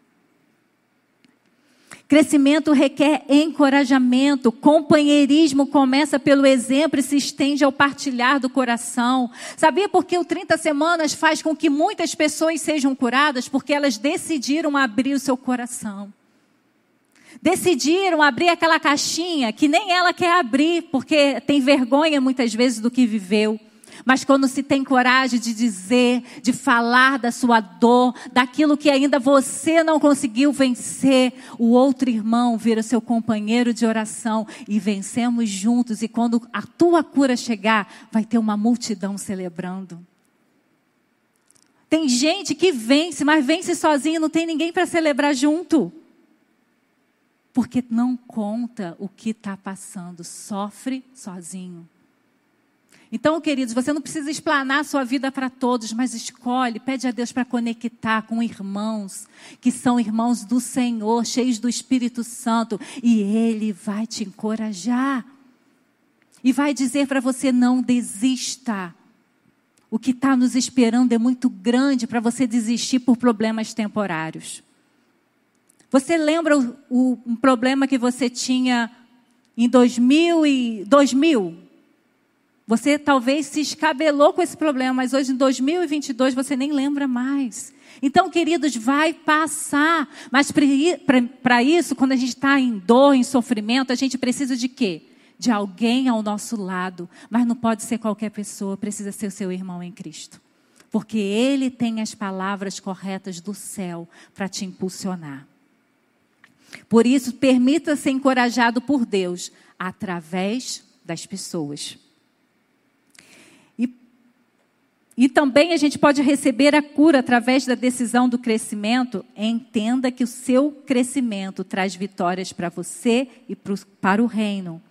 Crescimento requer encorajamento, companheirismo começa pelo exemplo e se estende ao partilhar do coração. Sabia por que o 30 semanas faz com que muitas pessoas sejam curadas? Porque elas decidiram abrir o seu coração. Decidiram abrir aquela caixinha que nem ela quer abrir, porque tem vergonha muitas vezes do que viveu. Mas quando se tem coragem de dizer, de falar da sua dor, daquilo que ainda você não conseguiu vencer, o outro irmão vira seu companheiro de oração e vencemos juntos. E quando a tua cura chegar, vai ter uma multidão celebrando. Tem gente que vence, mas vence sozinho, não tem ninguém para celebrar junto. Porque não conta o que está passando, sofre sozinho. Então, queridos, você não precisa explanar a sua vida para todos, mas escolhe, pede a Deus para conectar com irmãos que são irmãos do Senhor, cheios do Espírito Santo, e Ele vai te encorajar. E vai dizer para você: não desista. O que está nos esperando é muito grande para você desistir por problemas temporários. Você lembra o, o, um problema que você tinha em 2000 e 2000? Você talvez se escabelou com esse problema, mas hoje em 2022 você nem lembra mais. Então, queridos, vai passar. Mas para isso, quando a gente está em dor, em sofrimento, a gente precisa de quê? De alguém ao nosso lado. Mas não pode ser qualquer pessoa, precisa ser o seu irmão em Cristo. Porque ele tem as palavras corretas do céu para te impulsionar. Por isso, permita ser encorajado por Deus através das pessoas. E também a gente pode receber a cura através da decisão do crescimento. Entenda que o seu crescimento traz vitórias para você e para o reino.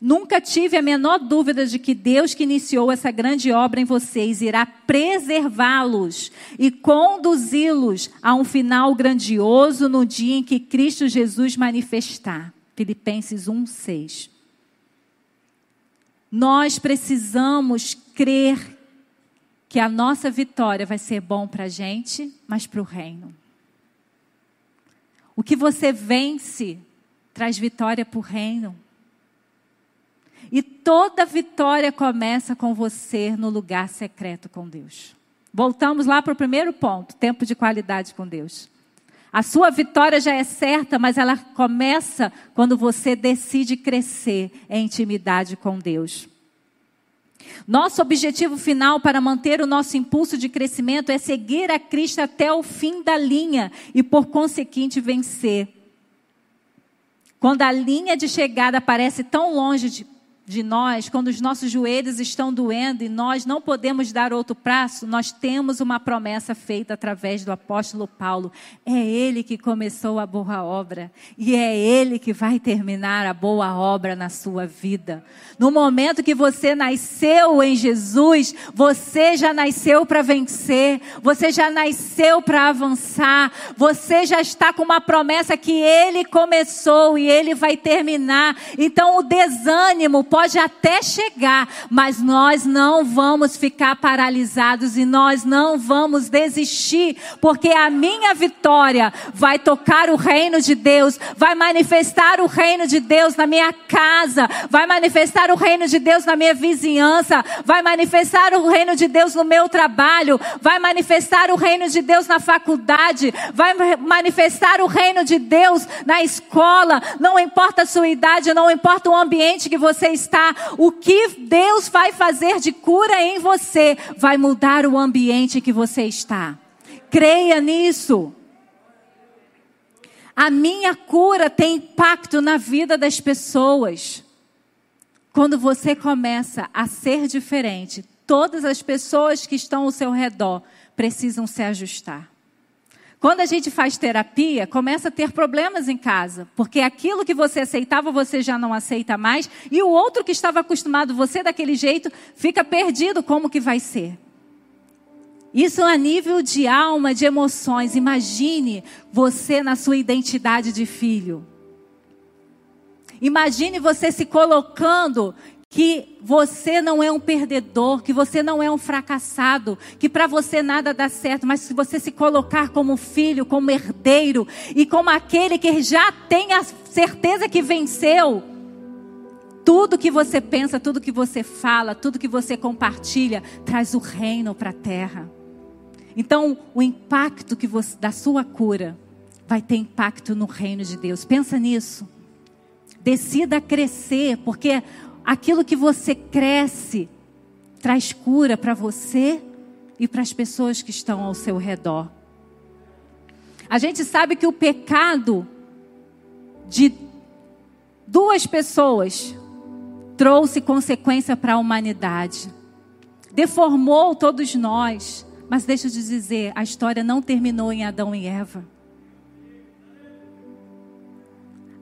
Nunca tive a menor dúvida de que Deus que iniciou essa grande obra em vocês irá preservá-los e conduzi-los a um final grandioso no dia em que Cristo Jesus manifestar. Filipenses 1:6. Nós precisamos crer que a nossa vitória vai ser bom para a gente, mas para o reino. O que você vence traz vitória para o reino. E toda vitória começa com você no lugar secreto com Deus. Voltamos lá para o primeiro ponto: tempo de qualidade com Deus. A sua vitória já é certa, mas ela começa quando você decide crescer em intimidade com Deus. Nosso objetivo final para manter o nosso impulso de crescimento é seguir a Cristo até o fim da linha e, por consequente, vencer. Quando a linha de chegada parece tão longe de, de nós, quando os nossos joelhos estão doendo e nós não podemos dar outro passo, nós temos uma promessa feita através do apóstolo Paulo. É ele que começou a boa obra e é ele que vai terminar a boa obra na sua vida. No momento que você nasceu em Jesus, você já nasceu para vencer, você já nasceu para avançar, você já está com uma promessa que ele começou e ele vai terminar. Então o desânimo pode até chegar, mas nós não vamos ficar paralisados e nós não vamos desistir, porque a minha vitória vai tocar o reino de Deus, vai manifestar o reino de Deus na minha casa, vai manifestar o reino de Deus na minha vizinhança, vai manifestar o reino de Deus no meu trabalho, vai manifestar o reino de Deus na faculdade, vai manifestar o reino de Deus na escola, não importa a sua idade, não importa o ambiente que você está está, o que Deus vai fazer de cura em você vai mudar o ambiente que você está. Creia nisso. A minha cura tem impacto na vida das pessoas. Quando você começa a ser diferente, todas as pessoas que estão ao seu redor precisam se ajustar. Quando a gente faz terapia, começa a ter problemas em casa, porque aquilo que você aceitava, você já não aceita mais, e o outro que estava acostumado você daquele jeito, fica perdido como que vai ser. Isso a nível de alma, de emoções. Imagine você na sua identidade de filho. Imagine você se colocando que você não é um perdedor, que você não é um fracassado, que para você nada dá certo, mas se você se colocar como filho, como herdeiro e como aquele que já tem a certeza que venceu, tudo que você pensa, tudo que você fala, tudo que você compartilha, traz o reino para a terra. Então, o impacto que você, da sua cura vai ter impacto no reino de Deus. Pensa nisso. Decida crescer, porque aquilo que você cresce traz cura para você e para as pessoas que estão ao seu redor. A gente sabe que o pecado de duas pessoas trouxe consequência para a humanidade. Deformou todos nós. Mas deixa eu te dizer, a história não terminou em Adão e Eva.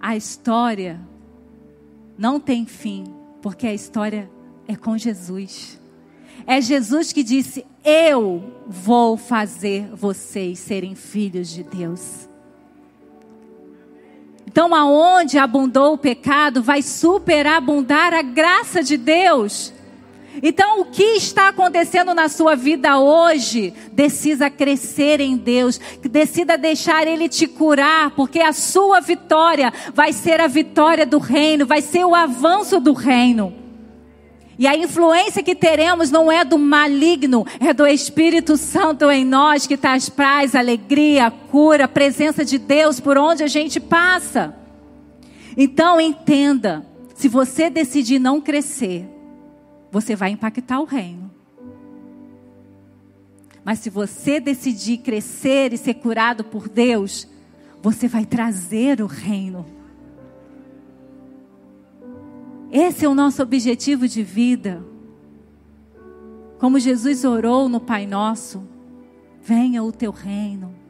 A história não tem fim porque a história é com Jesus. É Jesus que disse: Eu vou fazer vocês serem filhos de Deus. Então, aonde abundou o pecado, vai superabundar a graça de Deus. Então, o que está acontecendo na sua vida hoje? Decida crescer em Deus, decida deixar Ele te curar, porque a sua vitória vai ser a vitória do reino, vai ser o avanço do reino. E a influência que teremos não é do maligno, é do Espírito Santo em nós que traz paz, alegria, cura, presença de Deus por onde a gente passa. Então entenda, se você decidir não crescer, você vai impactar o reino. Mas se você decidir crescer e ser curado por Deus, você vai trazer o reino. Esse é o nosso objetivo de vida. Como Jesus orou no Pai Nosso: venha o teu reino.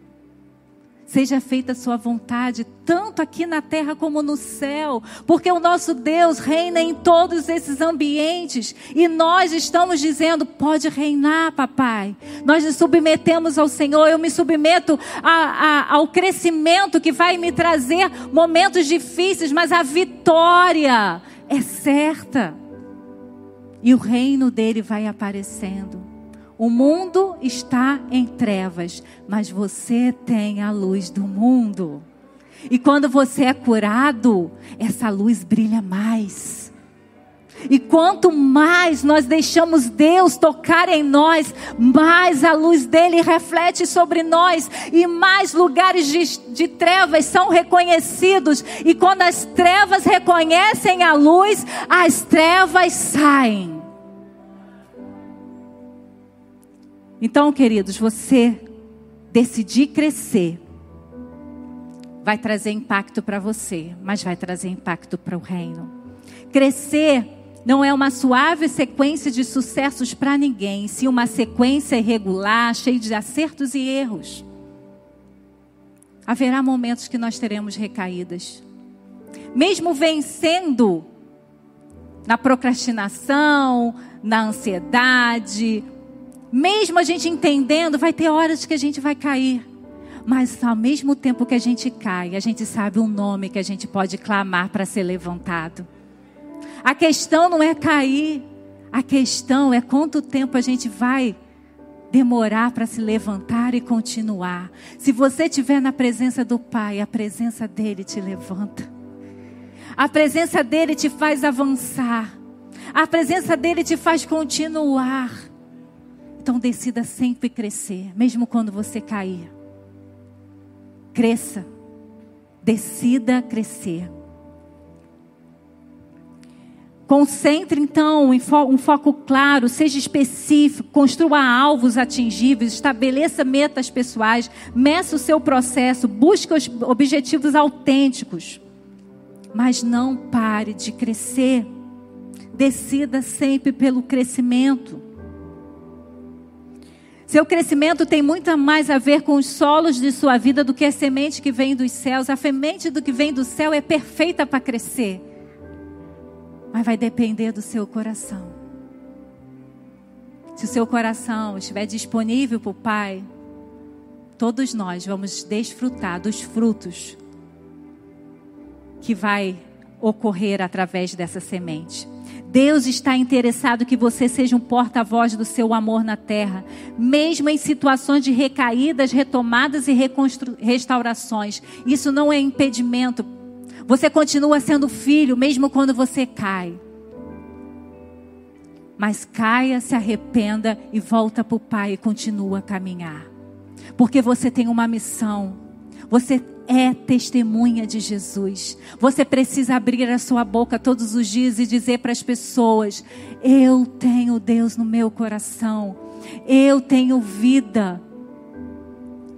Seja feita a sua vontade, tanto aqui na terra como no céu, porque o nosso Deus reina em todos esses ambientes e nós estamos dizendo: pode reinar, papai. Nós nos submetemos ao Senhor, eu me submeto a, a, ao crescimento que vai me trazer momentos difíceis, mas a vitória é certa. E o reino dele vai aparecendo. O mundo está em trevas, mas você tem a luz do mundo. E quando você é curado, essa luz brilha mais. E quanto mais nós deixamos Deus tocar em nós, mais a luz dele reflete sobre nós e mais lugares de, de, trevas são reconhecidos. E quando as trevas reconhecem a luz, as trevas saem. Então, queridos, você decidir crescer vai trazer impacto para você, mas vai trazer impacto para o reino. Crescer não é uma suave sequência de sucessos para ninguém, sim uma sequência irregular, cheia de acertos e erros. Haverá momentos que nós teremos recaídas. Mesmo vencendo na procrastinação, na ansiedade, mesmo a gente entendendo, vai ter horas que a gente vai cair. Mas ao mesmo tempo que a gente cai, a gente sabe um nome que a gente pode clamar para ser levantado. A questão não é cair, a questão é quanto tempo a gente vai demorar para se levantar e continuar. Se você estiver na presença do Pai, a presença dele te levanta. A presença dele te faz avançar. A presença dele te faz continuar. Então decida sempre crescer, mesmo quando você cair. Cresça. Decida crescer. Concentre então um foco claro, seja específico, construa alvos atingíveis, estabeleça metas pessoais, meça o seu processo, busque os objetivos autênticos. Mas não pare de crescer. Decida sempre pelo crescimento. Seu crescimento tem muito mais a ver com os solos de sua vida do que a semente que vem dos céus. A semente do que vem do céu é perfeita para crescer mas vai depender do seu coração. Se o seu coração estiver disponível para o Pai, todos nós vamos desfrutar dos frutos que vai ocorrer através dessa semente. Deus está interessado que você seja um porta-voz do seu amor na terra, mesmo em situações de recaídas, retomadas e restaurações. Isso não é impedimento você continua sendo filho, mesmo quando você cai. Mas caia, se arrependa e volta para o Pai e continua a caminhar. Porque você tem uma missão. Você é testemunha de Jesus. Você precisa abrir a sua boca todos os dias e dizer para as pessoas: Eu tenho Deus no meu coração. Eu tenho vida.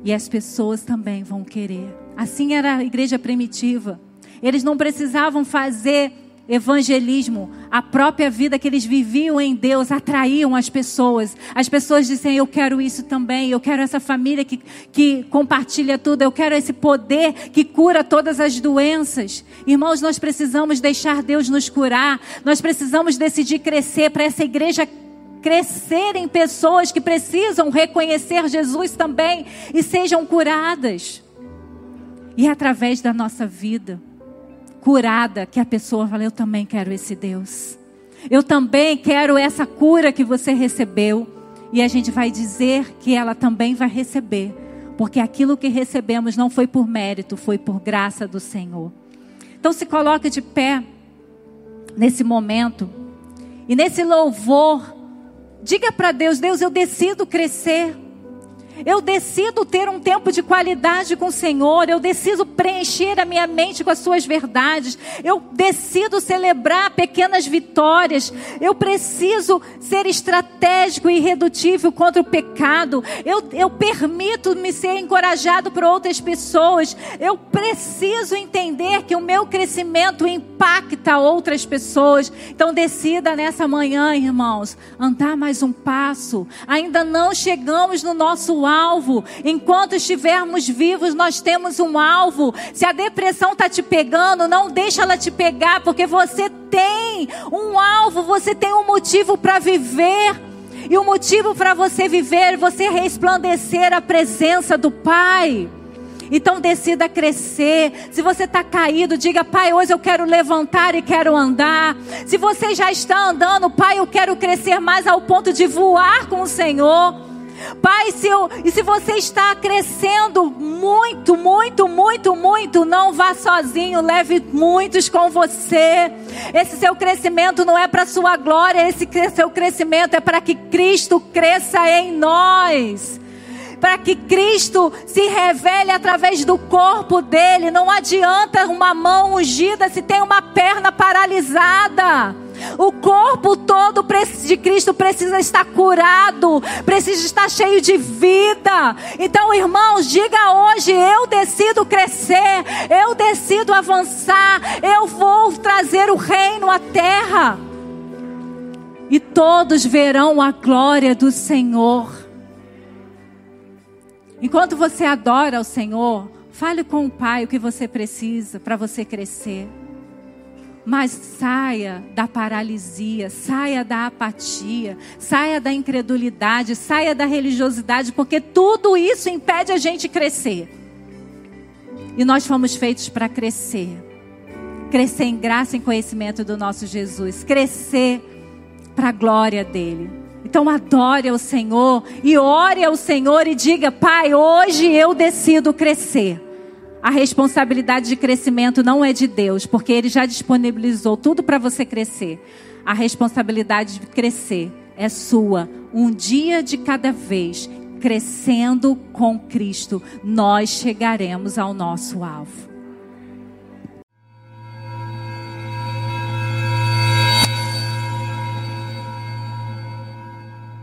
E as pessoas também vão querer. Assim era a igreja primitiva. Eles não precisavam fazer evangelismo, a própria vida que eles viviam em Deus atraíam as pessoas. As pessoas dizem: Eu quero isso também, eu quero essa família que, que compartilha tudo, eu quero esse poder que cura todas as doenças. Irmãos, nós precisamos deixar Deus nos curar, nós precisamos decidir crescer para essa igreja crescer em pessoas que precisam reconhecer Jesus também e sejam curadas. E através da nossa vida curada, que a pessoa fala: Eu também quero esse Deus. Eu também quero essa cura que você recebeu. E a gente vai dizer que ela também vai receber. Porque aquilo que recebemos não foi por mérito, foi por graça do Senhor. Então se coloque de pé nesse momento. E nesse louvor, diga para Deus: Deus, eu decido crescer. Eu decido ter um tempo de qualidade com o Senhor. Eu decido preencher a minha mente com as suas verdades. Eu decido celebrar pequenas vitórias. Eu preciso ser estratégico e irredutível contra o pecado. Eu, eu permito me ser encorajado por outras pessoas. Eu preciso entender que o meu crescimento impacta outras pessoas. Então decida nessa manhã, irmãos, andar mais um passo. Ainda não chegamos no nosso alvo. Enquanto estivermos vivos, nós temos um alvo. Se a depressão está te pegando, não deixa ela te pegar, porque você tem um alvo, você tem um motivo para viver. E o motivo para você viver, você resplandecer a presença do Pai. Então decida crescer. Se você está caído, diga, Pai, hoje eu quero levantar e quero andar. Se você já está andando, Pai, eu quero crescer mais ao ponto de voar com o Senhor. Pai, se eu, e se você está crescendo muito, muito, muito, muito, não vá sozinho, leve muitos com você. Esse seu crescimento não é para sua glória, esse seu crescimento é para que Cristo cresça em nós para que Cristo se revele através do corpo dele. Não adianta uma mão ungida se tem uma perna paralisada. O corpo todo de Cristo precisa estar curado, precisa estar cheio de vida. Então, irmãos, diga hoje: eu decido crescer, eu decido avançar, eu vou trazer o reino à terra. e todos verão a glória do Senhor. Enquanto você adora o Senhor, fale com o Pai o que você precisa para você crescer. Mas saia da paralisia, saia da apatia, saia da incredulidade, saia da religiosidade, porque tudo isso impede a gente crescer. E nós fomos feitos para crescer. Crescer em graça e conhecimento do nosso Jesus. Crescer para a glória dele. Então adore ao Senhor e ore ao Senhor e diga: Pai, hoje eu decido crescer. A responsabilidade de crescimento não é de Deus, porque Ele já disponibilizou tudo para você crescer. A responsabilidade de crescer é sua, um dia de cada vez, crescendo com Cristo, nós chegaremos ao nosso alvo.